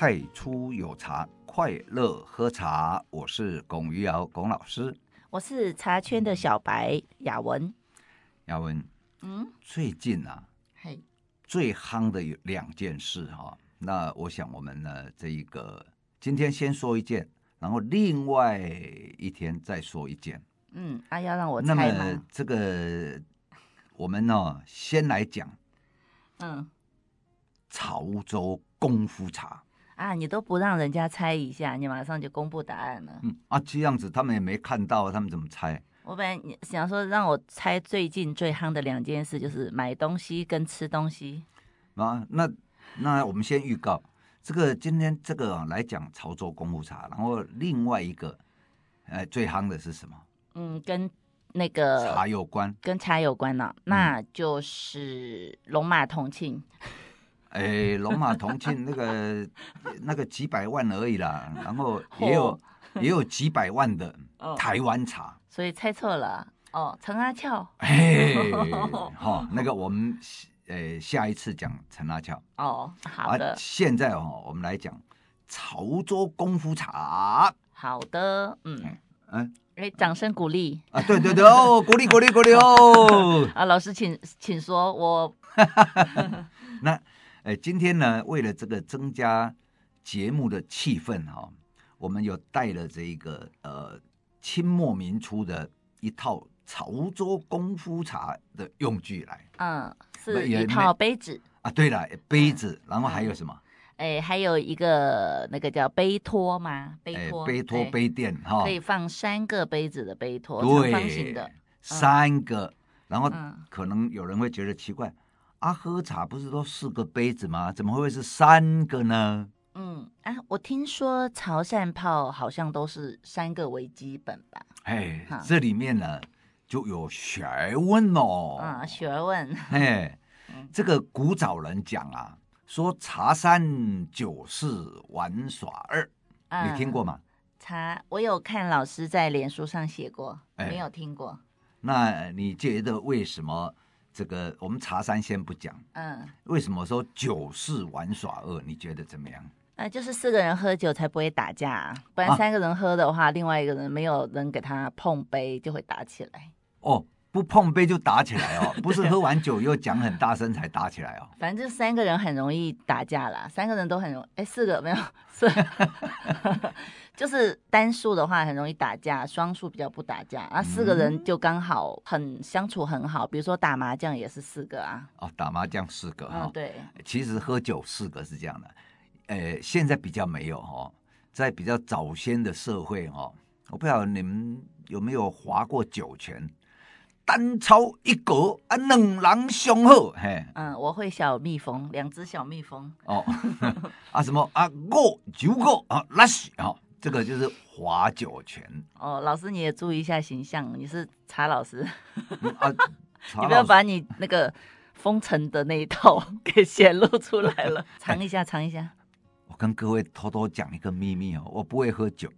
太初有茶，快乐喝茶。我是龚余尧，龚老师。我是茶圈的小白雅文。雅文，嗯，最近啊，嘿，最夯的有两件事哈。那我想我们呢，这一个今天先说一件，然后另外一天再说一件。嗯，啊，要让我猜吗？那么这个我们呢，先来讲，嗯，潮州功夫茶啊，你都不让人家猜一下，你马上就公布答案了。嗯啊，这样子他们也没看到，他们怎么猜？我本来想说让我猜最近最夯的两件事，就是买东西跟吃东西。啊，那那我们先预告这个今天这个来讲潮州功夫茶，然后另外一个，呃，最夯的是什么？嗯，跟那个茶有关，跟茶有关呢、啊，那就是龙马同庆。哎、嗯，龙马同庆那个 那个几百万而已啦，然后也有也有几百万的台湾茶，所以猜错了哦。陈阿俏，哎，好，那个我们呃下一次讲陈阿俏哦，好的。啊、现在哦，我们来讲潮州功夫茶。好的，嗯嗯。哎，掌声鼓励啊！对对对哦，鼓励鼓励鼓励哦！啊，老师请请说，我那呃，今天呢，为了这个增加节目的气氛哈、哦，我们有带了这一个呃清末民初的一套潮州功夫茶的用具来，嗯，是一套杯子啊，对了，杯子，然后还有什么？哎，还有一个那个叫杯托吗？杯托，杯托杯垫哈，可以放三个杯子的杯托，对，长方形的三个。然后可能有人会觉得奇怪，啊，喝茶不是都四个杯子吗？怎么会是三个呢？嗯，啊，我听说潮汕泡好像都是三个为基本吧？哎，这里面呢就有学问哦。啊，学问。哎，这个古早人讲啊。说茶三酒四玩耍二，嗯、你听过吗？茶我有看老师在脸书上写过，哎、没有听过。那你觉得为什么这个我们茶山先不讲？嗯，为什么说酒是玩耍二？你觉得怎么样？呃，就是四个人喝酒才不会打架，啊，不然三个人喝的话，啊、另外一个人没有人给他碰杯就会打起来。哦。不碰杯就打起来哦，不是喝完酒又讲很大声才打起来哦。反正就三个人很容易打架啦，三个人都很容易，哎，四个没有，是，就是单数的话很容易打架，双数比较不打架啊。四个人就刚好很相处很好，比如说打麻将也是四个啊。哦，打麻将四个哈、哦嗯，对。其实喝酒四个是这样的，呃，现在比较没有哈，在比较早先的社会哈，我不晓得你们有没有划过酒拳。单操一格啊，两狼相好，嘿，嗯，我会小蜜蜂，两只小蜜蜂，哦，啊什么啊，五九个啊，那是啊，这个就是划酒泉。哦，老师你也注意一下形象，你是查老师，嗯、啊，你不要把你那个封尘的那一套 给显露出来了，尝一下，尝一下。我跟各位偷偷讲一个秘密哦，我不会喝酒，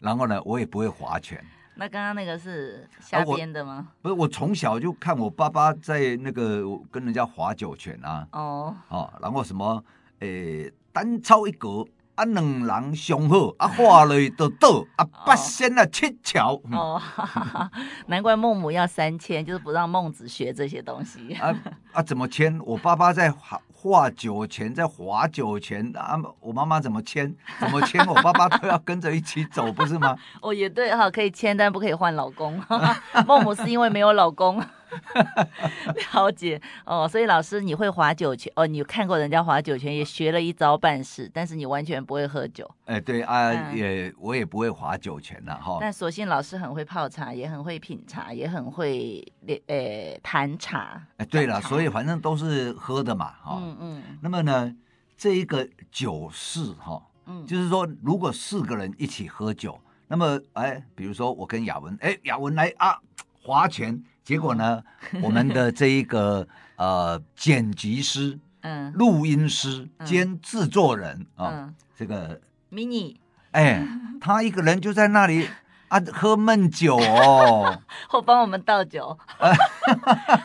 然后呢，我也不会划拳。那刚刚那个是瞎编的吗？啊、不是，我从小就看我爸爸在那个跟人家划酒拳啊。哦。哦，然后什么，诶，单操一格，啊，两人相好，啊，画了的倒，啊，八仙啊，七巧。哦，哈哈，难怪孟母要三千，就是不让孟子学这些东西。啊啊，怎么签？我爸爸在划画酒钱，在划酒钱啊！我妈妈怎么签？怎么签？我爸爸都要跟着一起走，不是吗？哦，也对哈，可以签，但不可以换老公。孟母是因为没有老公。了解哦，所以老师你会划酒拳哦？你看过人家划酒拳，也学了一招半式，但是你完全不会喝酒。哎，对啊，嗯、也我也不会划酒拳了哈。但所幸老师很会泡茶，也很会品茶，也很会呃谈茶。哎，对了，所以反正都是喝的嘛，哈。嗯嗯。那么呢，这一个酒事哈，嗯，就是说如果四个人一起喝酒，那么哎，比如说我跟雅文，哎，雅文来啊，划拳。结果呢，我们的这一个呃剪辑师、嗯，录音师兼制作人啊，这个 mini，哎，他一个人就在那里 啊，喝闷酒哦，或帮我们倒酒，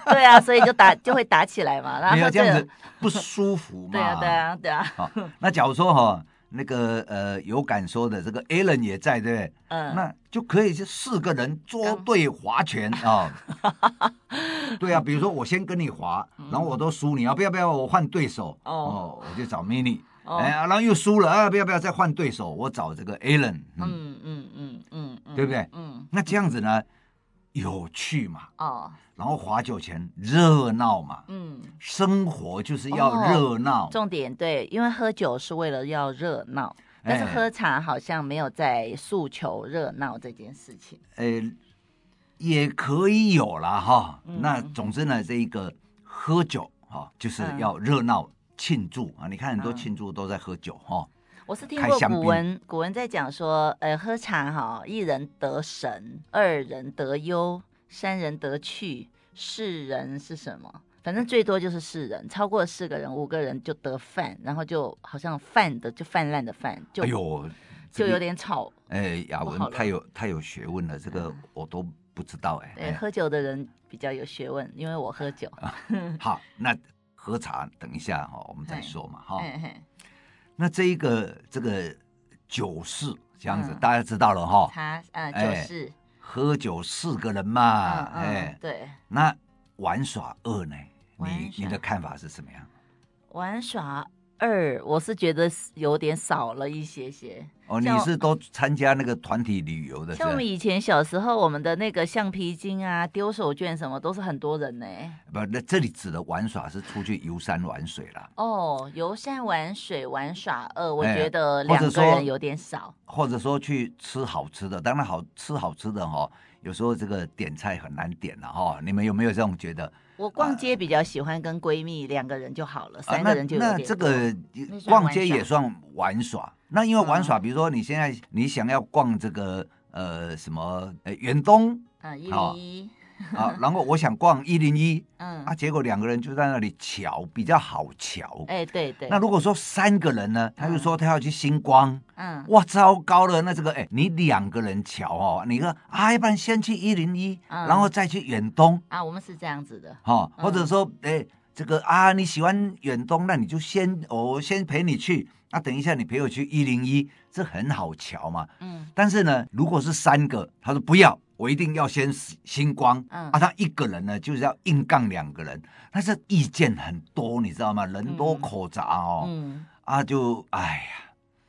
对啊，所以就打就会打起来嘛，然后这样子不舒服嘛，对啊，对啊，对啊。好，那假如说哈。那个呃，有敢说的这个 Alan 也在，对不对？嗯，那就可以是四个人捉对划拳啊。对啊，比如说我先跟你划，然后我都输，你啊不要不要？我换对手哦，我就找 Mini，哎，然后又输了啊，不要不要再换对手，我找这个 Alan。嗯嗯嗯嗯，对不对？嗯，那这样子呢，有趣嘛？哦。然后划酒钱热闹嘛，嗯，生活就是要热闹。哦，重点对，因为喝酒是为了要热闹，但是喝茶好像没有在诉求热闹这件事情。呃，也可以有啦哈。嗯、那总之呢，这一个喝酒哈，就是要热闹庆祝啊。你看很多庆祝都在喝酒哈。我是听过古文，古文在讲说，呃，喝茶哈，一人得神，二人得忧。三人得去，四人是什么？反正最多就是四人，超过四个人，五个人就得泛，然后就好像泛的就泛滥的泛，就哎呦，就有点吵。哎，雅文太有太有学问了，这个我都不知道哎。对，喝酒的人比较有学问，因为我喝酒。好，那喝茶等一下哈，我们再说嘛哈。那这一个这个酒肆这样子，大家知道了哈。茶，嗯，酒肆。喝酒四个人嘛，哎，对，那玩耍二呢？你你的看法是什么样？玩耍二，我是觉得有点少了一些些。哦，你是都参加那个团体旅游的？像我们以前小时候，我们的那个橡皮筋啊、丢手绢什么，都是很多人呢。不，那这里指的玩耍是出去游山玩水了。哦，游山玩水玩耍二，我觉得两个人有点少。或者说去吃好吃的，当然好吃好吃的哈，有时候这个点菜很难点了哈。你们有没有这种觉得？我逛街比较喜欢跟闺蜜两个人就好了，三个人就有点多。那这个逛街也算玩耍。那因为玩耍，比如说你现在你想要逛这个呃什么呃远东？啊一零一啊，然后我想逛一零一，嗯啊，结果两个人就在那里瞧，比较好瞧。哎对对。那如果说三个人呢，他就说他要去星光，嗯哇糟糕了，那这个哎你两个人瞧哦，你说啊要不然先去一零一，然后再去远东啊，我们是这样子的哈，或者说哎这个啊你喜欢远东，那你就先我先陪你去。那、啊、等一下，你陪我去一零一，这很好瞧嘛。嗯。但是呢，如果是三个，他说不要，我一定要先星光。嗯。啊，他一个人呢，就是要硬杠两个人，但是意见很多，你知道吗？人多口杂哦。嗯。啊，就哎呀。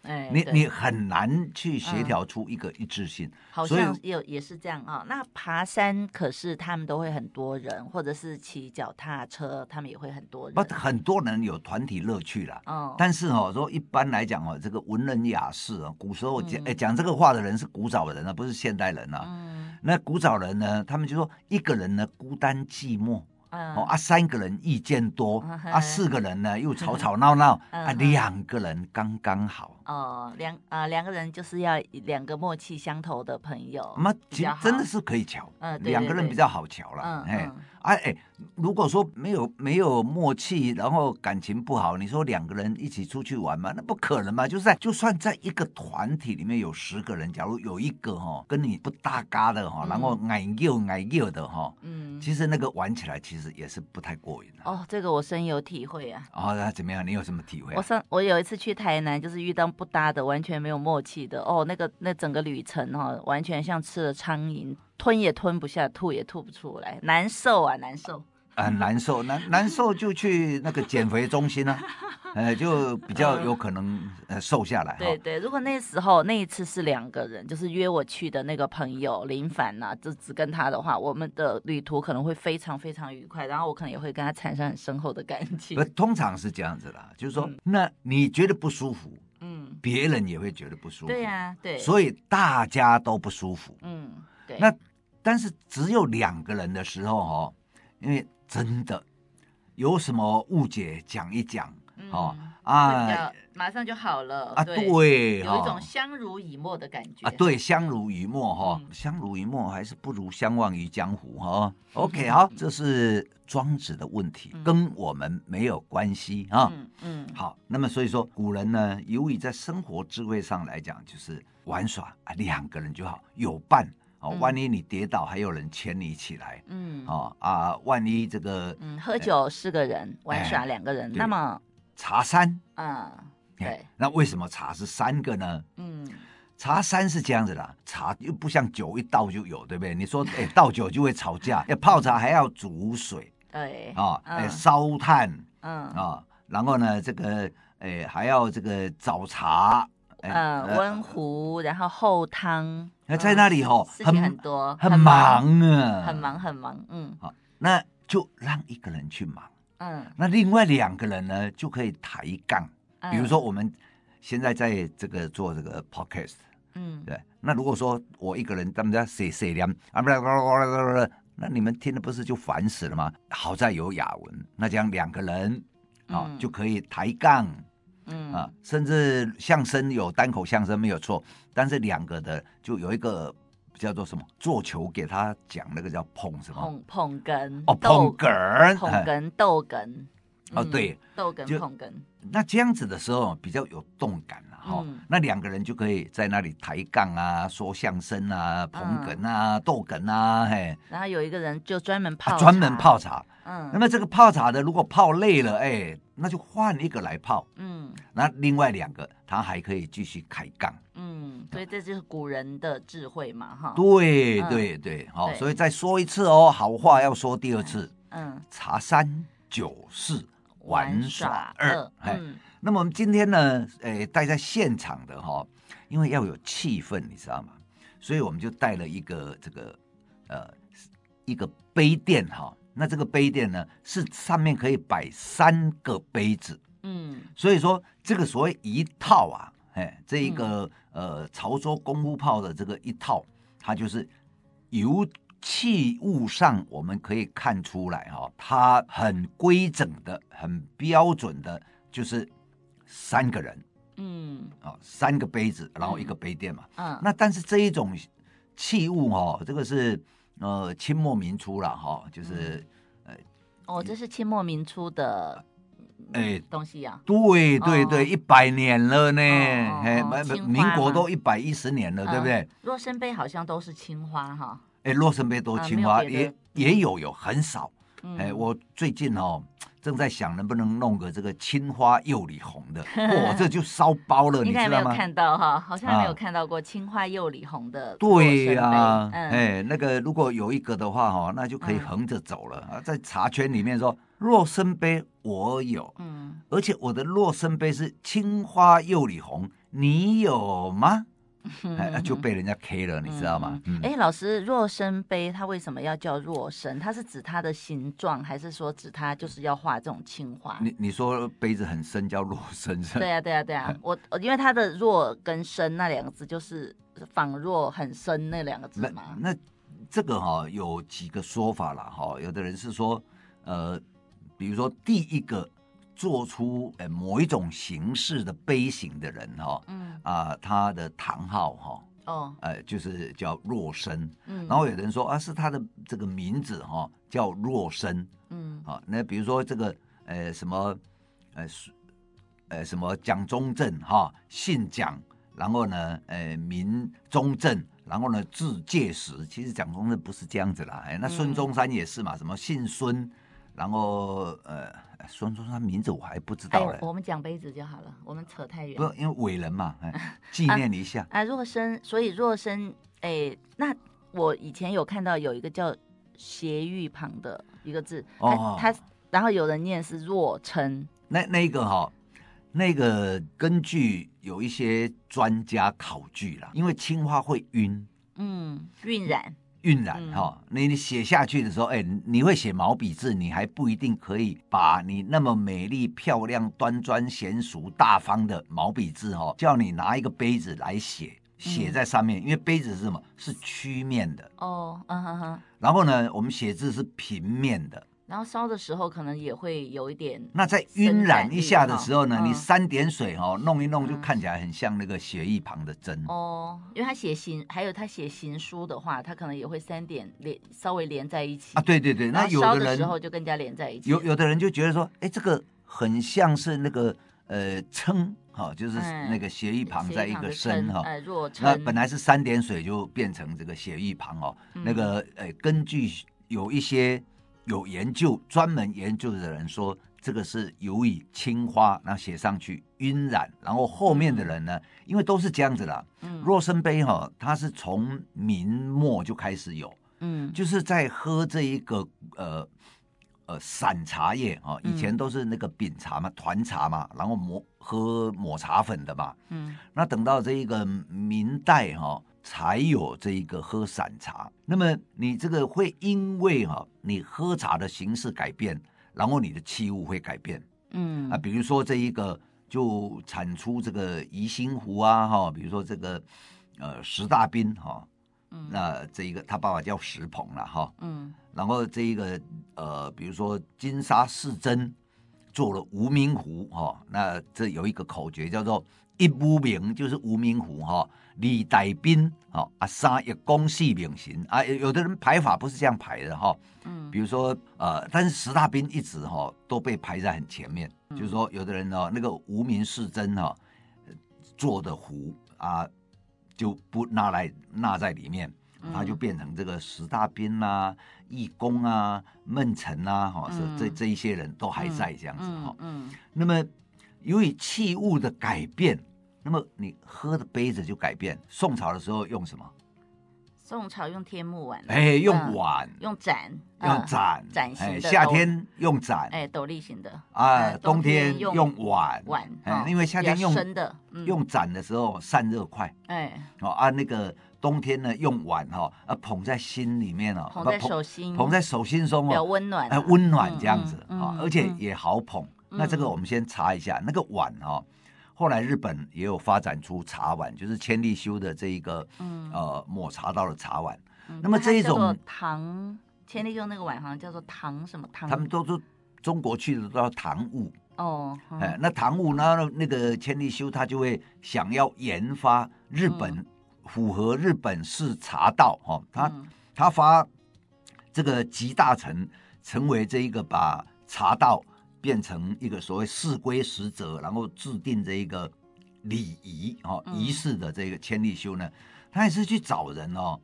哎，你你很难去协调出一个一致性，嗯、好像也也是这样啊、哦。那爬山可是他们都会很多人，或者是骑脚踏车，他们也会很多人。不，很多人有团体乐趣啦。哦。但是哦，说一般来讲哦，这个文人雅士啊，古时候讲哎讲这个话的人是古早的人啊，不是现代人啊。嗯。那古早人呢，他们就说一个人呢孤单寂寞。哦啊，三个人意见多啊，四个人呢又吵吵闹闹 啊，两个人刚刚好。哦，两啊两个人就是要两个默契相投的朋友。那其实真的是可以瞧，嗯，两个人比较好瞧了。哎，哎，如果说没有没有默契，然后感情不好，你说两个人一起出去玩嘛？那不可能嘛？就是在就算在一个团体里面有十个人，假如有一个哈跟你不搭嘎的哈，然后矮又矮又的哈，嗯，其实那个玩起来其实也是不太过瘾的。哦，这个我深有体会啊。哦，那怎么样？你有什么体会？我上我有一次去台南，就是遇到不搭的，完全没有默契的。哦，那个那整个旅程哈、哦，完全像吃了苍蝇，吞也吞不下，吐也吐不出来，难受啊，难受。很难受，难难受就去那个减肥中心啊，呃，就比较有可能呃瘦下来。对对，如果那时候那一次是两个人，就是约我去的那个朋友林凡呐，就只跟他的话，我们的旅途可能会非常非常愉快，然后我可能也会跟他产生很深厚的感情。通常是这样子啦，就是说，那你觉得不舒服，嗯，别人也会觉得不舒服。对呀，对，所以大家都不舒服。嗯，对。那但是只有两个人的时候哦，因为。真的有什么误解讲一讲，哦啊，马上就好了啊，对，有一种相濡以沫的感觉啊，对，相濡以沫哈，相濡以沫还是不如相忘于江湖哈。OK，好，这是庄子的问题，嗯、跟我们没有关系啊。嗯嗯。好，那么所以说古人呢，由于在生活智慧上来讲，就是玩耍啊，两个人就好，有伴哦。万一你跌倒，还有人牵你起来。嗯。哦啊，万一这个嗯，喝酒四个人，玩耍两个人，那么茶三。嗯。对。那为什么茶是三个呢？嗯。茶三是这样子的，茶又不像酒一倒就有，对不对？你说，哎，倒酒就会吵架，要泡茶还要煮水，对，啊，哎，烧炭，嗯，啊，然后呢，这个，哎，还要这个早茶，嗯，温壶，然后后汤，那在那里吼，事情很多，很忙。啊，很忙很忙，嗯，好，那就让一个人去忙，嗯，那另外两个人呢就可以抬杠，比如说我们现在在这个做这个 podcast。嗯，对。那如果说我一个人，他们家谁谁凉啊，不啦，那你们听的不是就烦死了吗？好在有雅文，那这样两个人啊就可以抬杠，嗯啊，甚至相声有单口相声没有错，但是两个的就有一个叫做什么做球给他讲那个叫捧什么捧捧哏哦捧哏捧哏逗哏哦对逗哏捧哏，那这样子的时候比较有动感。好，嗯、那两个人就可以在那里抬杠啊，说相声啊，捧哏啊，逗哏、嗯、啊，嘿。然后有一个人就专门泡，专、啊、门泡茶。嗯。那么这个泡茶的，如果泡累了，哎，那就换一个来泡。嗯。那另外两个，他还可以继续开杠。嗯，所以这就是古人的智慧嘛，哈。对对对，好，所以再说一次哦，好话要说第二次。嗯。茶三酒四玩耍二，嗯。那么我们今天呢，诶，待在现场的哈，因为要有气氛，你知道吗？所以我们就带了一个这个，呃，一个杯垫哈。那这个杯垫呢，是上面可以摆三个杯子，嗯，所以说这个所谓一套啊，哎，这一个呃潮州功夫炮的这个一套，它就是由器物上我们可以看出来哈，它很规整的、很标准的，就是。三个人，嗯，啊，三个杯子，然后一个杯垫嘛，嗯，那但是这一种器物哦，这个是呃清末民初了哈，就是，呃，哦，这是清末民初的，哎，东西呀，对对对，一百年了呢，哎，民国都一百一十年了，对不对？若生杯好像都是青花哈，哎，洛生杯多青花，也也有有很少，哎，我最近哦。正在想能不能弄个这个青花釉里红的，哇，这就烧包了，你知道吗？看到哈，好像还没有看到过青花釉里红的。对呀，哎，那个如果有一个的话哈，那就可以横着走了啊，在茶圈里面说洛生杯我有，嗯，而且我的洛生杯是青花釉里红，你有吗？哎，就被人家 K 了，你知道吗？哎，老师，若生杯它为什么要叫若生？它是指它的形状，还是说指它就是要画这种青花？你你说杯子很深叫若生是？对啊对啊对呀，我因为它的若跟生那两个字就是仿若很深那两个字嘛。那这个哈有几个说法了哈，有的人是说呃，比如说第一个。做出呃某一种形式的杯型的人哈，嗯。啊，他的堂号哈，哦，呃，就是叫若生，嗯，然后有人说啊，是他的这个名字哈，叫若生，嗯，啊，那比如说这个呃什么呃呃什么蒋中正哈，姓蒋，然后呢呃名中正，然后呢字介石，其实蒋中正不是这样子啦，哎，那孙中山也是嘛，什么姓孙，然后呃。孙中山名字我还不知道嘞。我们讲杯子就好了，我们扯太远。不，因为伟人嘛，哎，纪念一下。啊，若生，所以若生，哎，那我以前有看到有一个叫斜玉旁的一个字，哦，他，然后有人念是若琛。那那个哈，那个根据有一些专家考据了，因为青花会晕，嗯，晕染。晕染哈，你你写下去的时候，哎，你会写毛笔字，你还不一定可以把你那么美丽、漂亮、端庄、娴熟、大方的毛笔字哈，叫你拿一个杯子来写，写在上面，因为杯子是什么？是曲面的。哦，嗯哼哼。然后呢，我们写字是平面的。然后烧的时候可能也会有一点。那在晕染一下的时候呢，你三点水哦，弄一弄就看起来很像那个血液旁的针。哦，因为他写行，还有他写行书的话，他可能也会三点连稍微连在一起啊。对对对，那有的人时候就更加连在一起。有有的人就觉得说，哎，这个很像是那个呃称。好，就是那个血玉旁在一个身哈，那本来是三点水就变成这个血玉旁哦。那个呃，根据有一些有研究专门研究的人说，这个是由于青花，然后写上去晕染，然后后面的人呢，因为都是这样子的。嗯，若生杯哈，它是从明末就开始有，嗯，就是在喝这一个呃。呃，散茶叶啊，以前都是那个饼茶嘛，团茶嘛，然后抹喝抹茶粉的嘛。嗯，那等到这一个明代哈，才有这一个喝散茶。那么你这个会因为哈，你喝茶的形式改变，然后你的器物会改变。嗯啊，比如说这一个就产出这个宜兴壶啊哈，比如说这个呃石大斌哈。那这一个他爸爸叫石鹏了哈，嗯，然后这一个呃，比如说金沙世珍做了无名壶哈，那这有一个口诀叫做一无名就是无名壶哈，李代宾哈啊三一公四名行啊，有的人排法不是这样排的哈，嗯，比如说呃，但是石大宾一直哈都被排在很前面，就是说有的人呢那个无名世真哈做的壶啊。就不拿来纳在里面，他就变成这个石大彬啊、义工啊、孟辰啊，哈，是这这一些人都还在这样子哈。嗯，那么由于器物的改变，那么你喝的杯子就改变。宋朝的时候用什么？宋朝用天目碗，哎，用碗，用盏，用盏，盏型的。夏天用盏，哎，斗笠型的。啊，冬天用碗，碗，因为夏天用用盏的时候散热快。哎，哦啊，那个冬天呢用碗哈，啊捧在心里面哦，捧在手心，捧在手心中哦，比较温暖，哎，温暖这样子啊，而且也好捧。那这个我们先查一下，那个碗哈。后来日本也有发展出茶碗，就是千利休的这一个，嗯、呃，抹茶道的茶碗。嗯、那么这一种唐千利休那个碗好像叫做唐什么唐？他们都是中国去的都叫唐物哦。嗯、哎，那唐物呢？那个千利休他就会想要研发日本、嗯、符合日本式茶道哈、哦，他、嗯、他发这个集大成，成为这一个把茶道。变成一个所谓四规实则，然后制定这一个礼仪哦仪式的这个千利休呢，他也是去找人哦，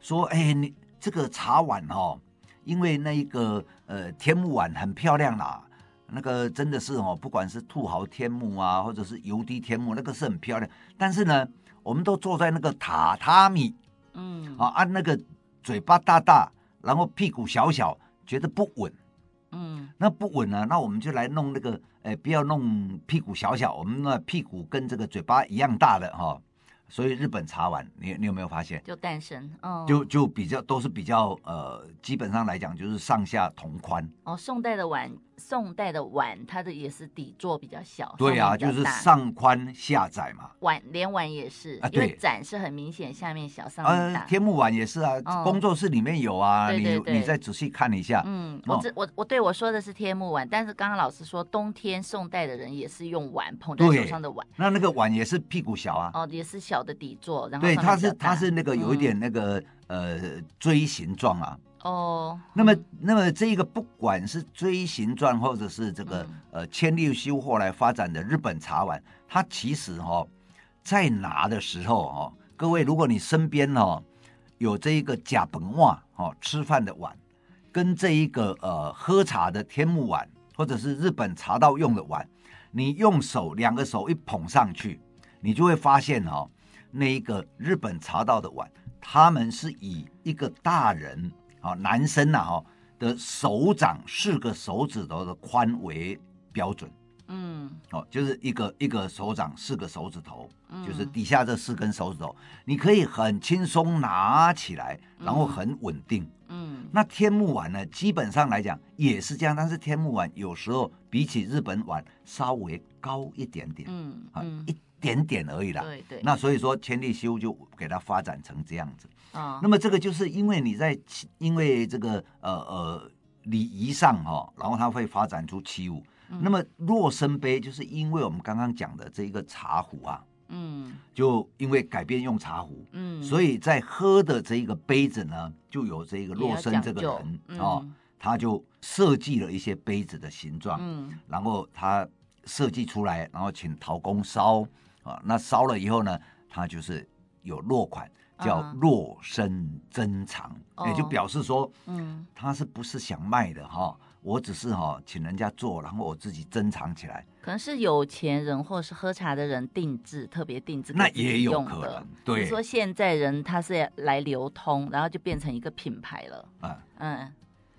说哎你这个茶碗哦，因为那一个呃天目碗很漂亮啦，那个真的是哦，不管是兔毫天目啊，或者是油滴天目，那个是很漂亮。但是呢，我们都坐在那个榻榻米，嗯，啊按那个嘴巴大大，然后屁股小小，觉得不稳。嗯，那不稳呢？那我们就来弄那个，哎，不要弄屁股小小，我们那屁股跟这个嘴巴一样大的哈。所以日本茶碗，你你有没有发现？就诞生，哦，就就比较都是比较呃，基本上来讲就是上下同宽。哦，宋代的碗，宋代的碗，它的也是底座比较小。对啊，就是上宽下窄嘛。碗连碗也是，因为盏是很明显，下面小上面大。天目碗也是啊，工作室里面有啊，你你再仔细看一下。嗯，我这我我对我说的是天目碗，但是刚刚老师说冬天宋代的人也是用碗捧在手上的碗。那那个碗也是屁股小啊。哦，也是小。的底座，然后对，它是它是那个有一点那个、嗯、呃锥形状啊。哦，那么那么这个不管是锥形状，或者是这个、嗯、呃千利休后来发展的日本茶碗，它其实哈、哦、在拿的时候哈、哦，各位如果你身边哦有这一个甲本碗哦吃饭的碗，跟这一个呃喝茶的天目碗，或者是日本茶道用的碗，你用手两个手一捧上去，你就会发现哦。那一个日本茶道的碗，他们是以一个大人啊，男生呐哈的手掌四个手指头的宽为标准，嗯，哦，就是一个一个手掌四个手指头，就是底下这四根手指头，你可以很轻松拿起来，然后很稳定，嗯，那天目碗呢，基本上来讲也是这样，但是天目碗有时候比起日本碗稍微高一点点，嗯，啊一。点点而已啦，对对。那所以说千利休就给它发展成这样子啊。那么这个就是因为你在因为这个呃呃礼仪上哈，然后它会发展出器物。嗯、那么若生杯就是因为我们刚刚讲的这一个茶壶啊，嗯，就因为改变用茶壶，嗯，所以在喝的这一个杯子呢，就有这个若生这个人、嗯、哦，他就设计了一些杯子的形状，嗯，然后他设计出来，然后请陶工烧啊，那烧了以后呢，他就是有落款。叫若生珍藏，也、uh, 就表示说，嗯，他是不是想卖的哈？我只是哈请人家做，然后我自己珍藏起来。可能是有钱人或是喝茶的人定制，特别定制，那也有可能。对，说现在人他是来流通，然后就变成一个品牌了。嗯嗯，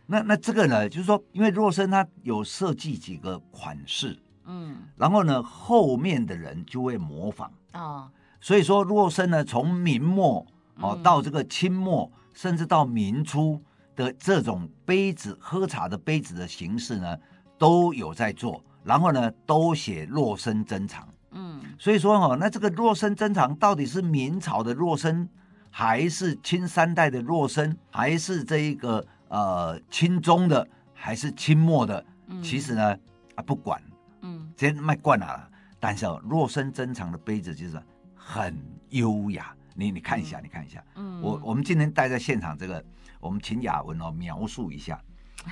那那这个呢，就是说，因为若生他有设计几个款式，嗯，然后呢，后面的人就会模仿哦。所以说，若生呢，从明末哦到这个清末，嗯、甚至到明初的这种杯子喝茶的杯子的形式呢，都有在做。然后呢，都写洛生珍藏。嗯，所以说哈、哦，那这个洛生珍藏到底是明朝的洛生，还是清三代的洛生，还是这一个呃清中的，还是清末的？嗯、其实呢啊不管，嗯，先卖惯了。但是哦，若生珍藏的杯子就是。很优雅，你你看一下，嗯、你看一下，嗯，我我们今天待在现场，这个我们请雅文哦描述一下，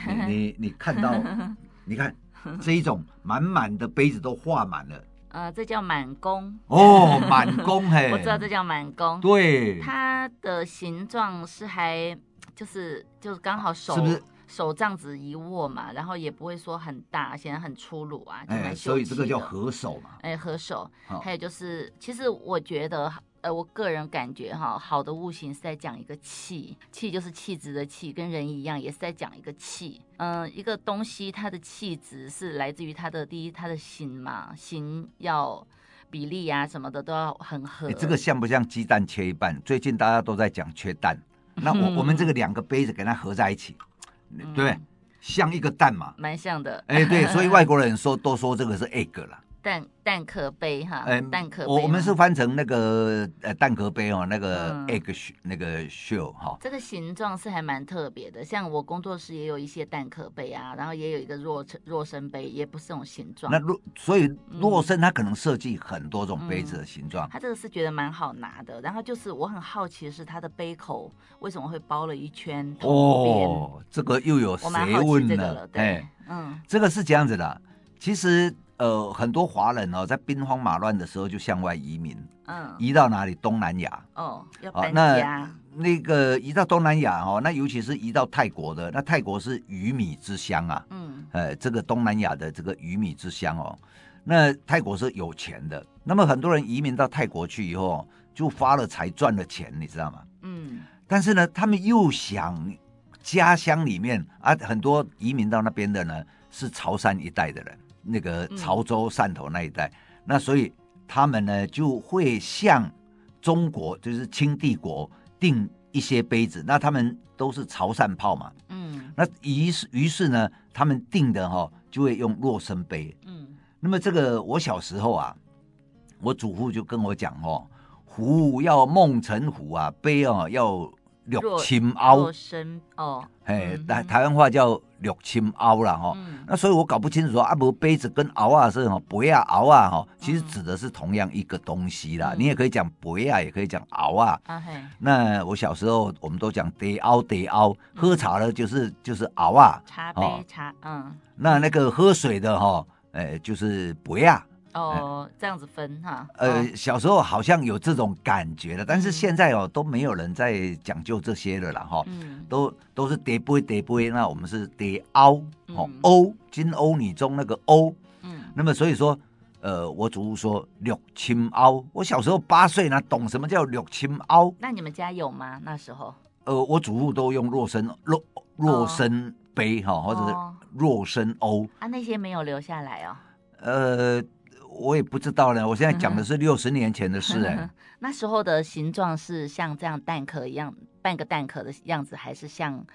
你你，你看到，你看这一种满满的杯子都画满了，呃，这叫满弓。哦，满弓 嘿，我知道这叫满弓，对，它的形状是还就是就是刚好手是不是？手这样子一握嘛，然后也不会说很大，显得很粗鲁啊，就蛮秀气的。所以这个叫合手嘛。哎，合手。好还有就是，其实我觉得，呃，我个人感觉哈，好的悟性是在讲一个气，气就是气质的气，跟人一样，也是在讲一个气。嗯、呃，一个东西它的气质是来自于它的第一，它的形嘛，形要比例啊什么的都要很合。这个像不像鸡蛋切一半？最近大家都在讲缺蛋，那我我们这个 两个杯子给它合在一起。对，嗯、像一个蛋嘛，蛮像的。哎，对，所以外国人说都说这个是 egg 了。蛋蛋壳杯哈，哎，蛋壳杯，我们是翻成那个呃蛋壳杯哦，那个 egg 那个 shell 哈。这个形状是还蛮特别的，像我工作室也有一些蛋壳杯啊，然后也有一个若若生杯，也不是这种形状。那若所以若生它可能设计很多种杯子的形状。它这个是觉得蛮好拿的，然后就是我很好奇的是它的杯口为什么会包了一圈哦，这个又有学问了。对，嗯，这个是这样子的，其实。呃，很多华人哦，在兵荒马乱的时候就向外移民，嗯，移到哪里？东南亚哦，要搬家。那那个移到东南亚哦，那尤其是移到泰国的，那泰国是鱼米之乡啊，嗯，呃，这个东南亚的这个鱼米之乡哦，那泰国是有钱的。那么很多人移民到泰国去以后，就发了财，赚了钱，你知道吗？嗯。但是呢，他们又想家乡里面啊，很多移民到那边的呢，是潮汕一带的人。那个潮州、汕头那一带，嗯、那所以他们呢就会向中国，就是清帝国订一些杯子。那他们都是潮汕炮嘛，嗯，那于是于是呢，他们订的哈、哦、就会用洛生杯，嗯。那么这个我小时候啊，我祖父就跟我讲哦，壶要梦成壶啊，杯哦要。六青凹，哦，哎，台台湾话叫六亲凹了哈。那所以我搞不清楚说，啊，不杯子跟熬啊是哈，杯啊熬啊哈，其实指的是同样一个东西啦。你也可以讲杯啊，也可以讲熬啊。那我小时候我们都讲得熬得熬，喝茶的就是就是熬啊。茶杯茶，嗯。那那个喝水的哈，哎，就是杯啊。哦，这样子分哈。呃，小时候好像有这种感觉的，但是现在哦都没有人在讲究这些了啦哈。嗯。都都是叠杯叠杯，那我们是叠凹哦，甌金欧女中那个欧。嗯。那么所以说，呃，我祖父说六亲凹，我小时候八岁呢，懂什么叫六亲凹？那你们家有吗？那时候？呃，我祖父都用洛生洛洛生杯哈，或者是洛生甌。啊，那些没有留下来哦。呃。我也不知道呢，我现在讲的是六十年前的事哎、欸。那时候的形状是像这样蛋壳一样，半个蛋壳的样子，还是像，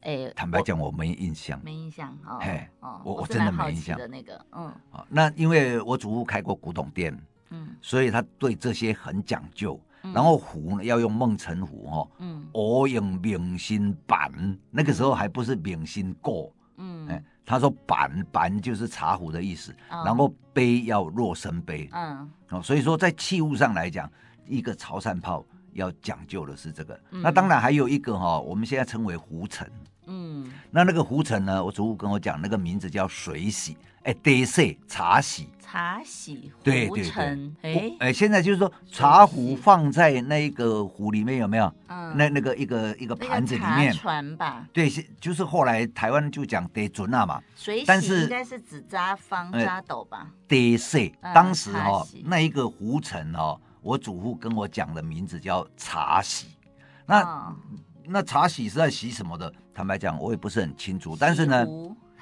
哎？坦白讲，我没印象。没印象哦。嘿，哦，我我真的没印象的那个，嗯。那因为我祖父开过古董店，嗯，所以他对这些很讲究。然后壶呢要用梦成壶哈，嗯，我用明心板，那个时候还不是明心锅。他说板板就是茶壶的意思，哦、然后杯要若生杯。嗯，哦，所以说在器物上来讲，一个潮汕炮要讲究的是这个。嗯、那当然还有一个哈、哦，我们现在称为壶陈。嗯，那那个壶陈呢，我祖父跟我讲，那个名字叫水洗。哎，茶洗茶洗，茶洗对对对，哎哎，现在就是说茶壶放在那一个壶里面有没有？嗯，那那个一个一个盘子里面，茶船吧？对，就是后来台湾就讲茶船嘛。水洗但是应该是指扎方扎斗吧？得色，当时哈那一个壶城哦，我祖父跟我讲的名字叫茶洗。那那茶洗是在洗什么的？坦白讲，我也不是很清楚。但是呢。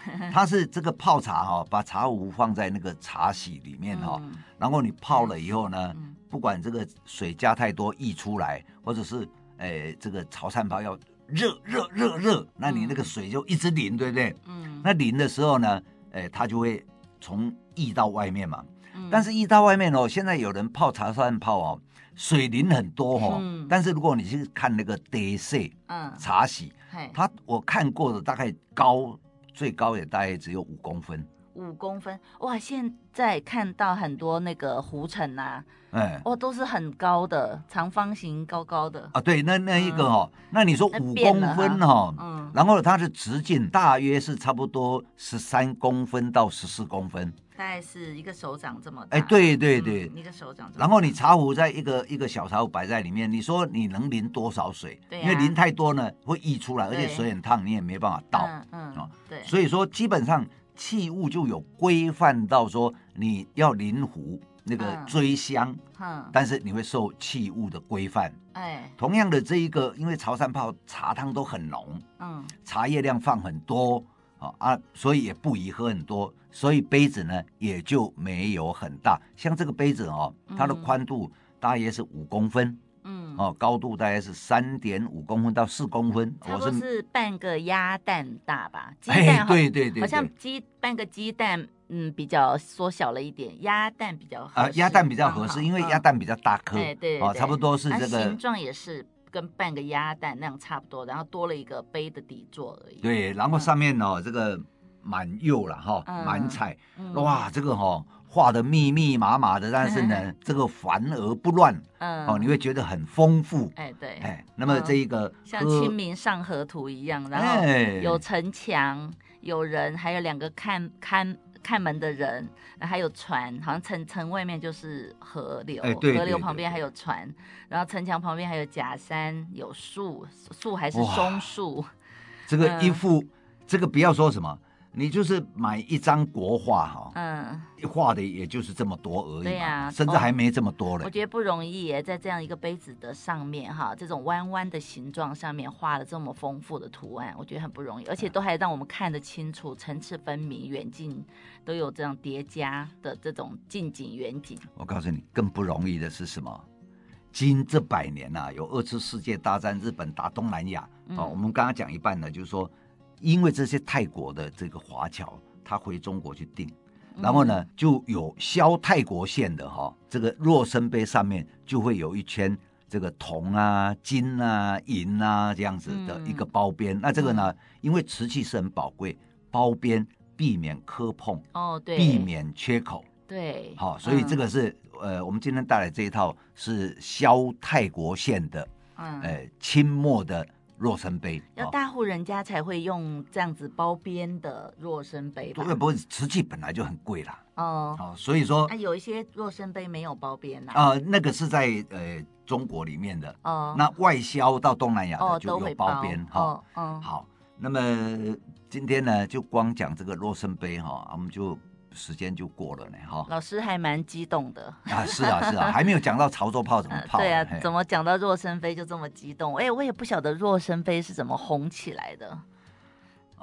它是这个泡茶哈，把茶壶放在那个茶洗里面哈，嗯、然后你泡了以后呢，嗯、不管这个水加太多溢出来，或者是诶、呃、这个潮汕泡要热热热热，那你那个水就一直淋，对不对？嗯。那淋的时候呢，诶、呃、它就会从溢到外面嘛。嗯。但是溢到外面哦，现在有人泡茶汕泡哦，水淋很多哦。嗯。但是如果你去看那个茶洗，嗯，茶洗，它我看过的大概高。最高也大概只有五公分，五公分哇！现在看到很多那个湖城呐，哎，哇，都是很高的长方形，高高的啊。对，那那一个哈、哦，嗯、那你说五公分哈、哦，嗯，然后它的直径大约是差不多十三公分到十四公分。大概是一个手掌这么大，哎，对对对，嗯、一个手掌这么。然后你茶壶在一个一个小茶壶摆在里面，你说你能淋多少水？对、啊，因为淋太多呢会溢出来，而且水很烫，你也没办法倒。嗯嗯，对。所以说基本上器物就有规范到说你要淋壶那个追香，但是你会受器物的规范。哎，同样的这一个，因为潮汕泡茶汤都很浓，嗯，茶叶量放很多。啊，所以也不宜喝很多，所以杯子呢也就没有很大。像这个杯子哦，它的宽度大约是五公分，嗯，哦，高度大约是三点五公分到四公分，差不多是半个鸭蛋大吧？鸡蛋，对对对，好像鸡半个鸡蛋，嗯，比较缩小了一点，鸭蛋比较合适。啊，鸭蛋比较合适，因为鸭蛋比较大颗，对对，哦，差不多是这个形状也是。跟半个鸭蛋那样差不多，然后多了一个杯的底座而已。对，然后上面哦，这个满釉了哈，满彩，哇，这个哈画的密密麻麻的，但是呢，这个繁而不乱，嗯，哦，你会觉得很丰富。哎，对，哎，那么这一个像《清明上河图》一样，然后有城墙，有人，还有两个看看。看门的人，还有船，好像城城外面就是河流，河流旁边还有船，然后城墙旁边还有假山，有树，树还是松树。这个一幅，嗯、这个不要说什么。你就是买一张国画哈，嗯，画的也就是这么多而已，对呀，甚至还没这么多嘞。我觉得不容易耶，在这样一个杯子的上面哈，这种弯弯的形状上面画了这么丰富的图案，我觉得很不容易，而且都还让我们看得清楚，层次分明，远近都有这样叠加的这种近景远景。我告诉你，更不容易的是什么？今这百年呐、啊，有二次世界大战，日本打东南亚，嗯、哦，我们刚刚讲一半呢，就是说。因为这些泰国的这个华侨，他回中国去订，然后呢，就有销泰国线的哈、哦，这个若生杯上面就会有一圈这个铜啊、金啊、银啊这样子的一个包边。嗯、那这个呢，因为瓷器是很宝贵，包边避免磕碰哦，对，避免缺口，对，好、哦，所以这个是、嗯、呃，我们今天带来这一套是销泰国线的，嗯，呃，清末的。若生杯要大户人家才会用这样子包边的若生杯吧？不不，瓷器本来就很贵啦。哦，哦，所以说，啊，有一些若生杯没有包边呐。啊，那个是在呃中国里面的。哦。那外销到东南亚的就有包边哈。哦。好，那么今天呢，就光讲这个若生杯哈，我们就。时间就过了呢，哈。老师还蛮激动的啊，是啊，是啊，还没有讲到潮州炮怎么泡。对啊，怎么讲到若生飞就这么激动？哎，我也不晓得若生飞是怎么红起来的。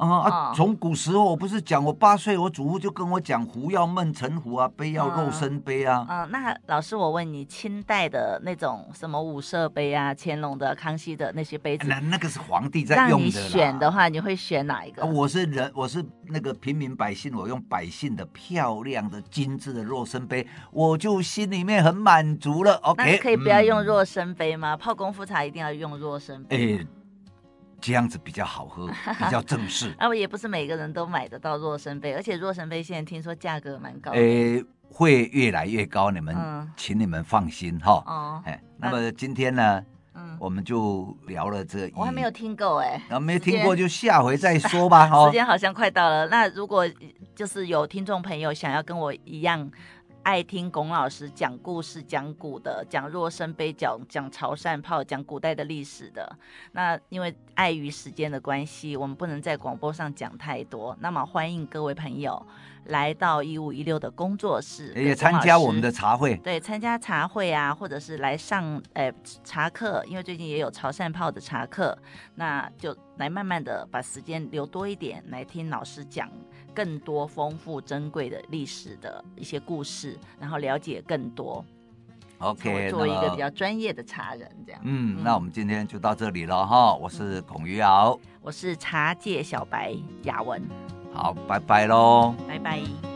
啊，从古时候我不是讲，我八岁，我祖父就跟我讲，壶要闷成壶啊，杯要肉身杯啊。嗯，那老师，我问你，清代的那种什么五色杯啊，乾隆的、康熙的那些杯子，那那个是皇帝在用的。让你选的话，你会选哪一个？我是人，我是那个平民百姓，我用百姓的漂亮的精致的肉身杯，我就心里面很满足了。OK，可以不要用肉身杯吗？泡功夫茶一定要用肉身杯。这样子比较好喝，比较正式。啊，也不是每个人都买得到若生杯，而且若生杯现在听说价格蛮高的。诶，会越来越高，你们，嗯、请你们放心哈。哦。哎，那么今天呢，嗯，我们就聊了这个。我还没有听够哎。然后没听过就下回再说吧。时间好像快到了。那如果就是有听众朋友想要跟我一样。爱听龚老师讲故事、讲古的、讲若生杯、讲讲潮汕炮、讲古代的历史的。那因为碍于时间的关系，我们不能在广播上讲太多。那么欢迎各位朋友来到一五一六的工作室，也参加我们的茶会。对，参加茶会啊，或者是来上诶、呃、茶课，因为最近也有潮汕炮的茶课，那就来慢慢的把时间留多一点来听老师讲。更多丰富珍贵的历史的一些故事，然后了解更多。OK，作为一个比较专业的茶人，这样。嗯，嗯，那我们今天就到这里了哈。我是孔于瑶，我是茶界小白雅文。好，拜拜喽，拜拜。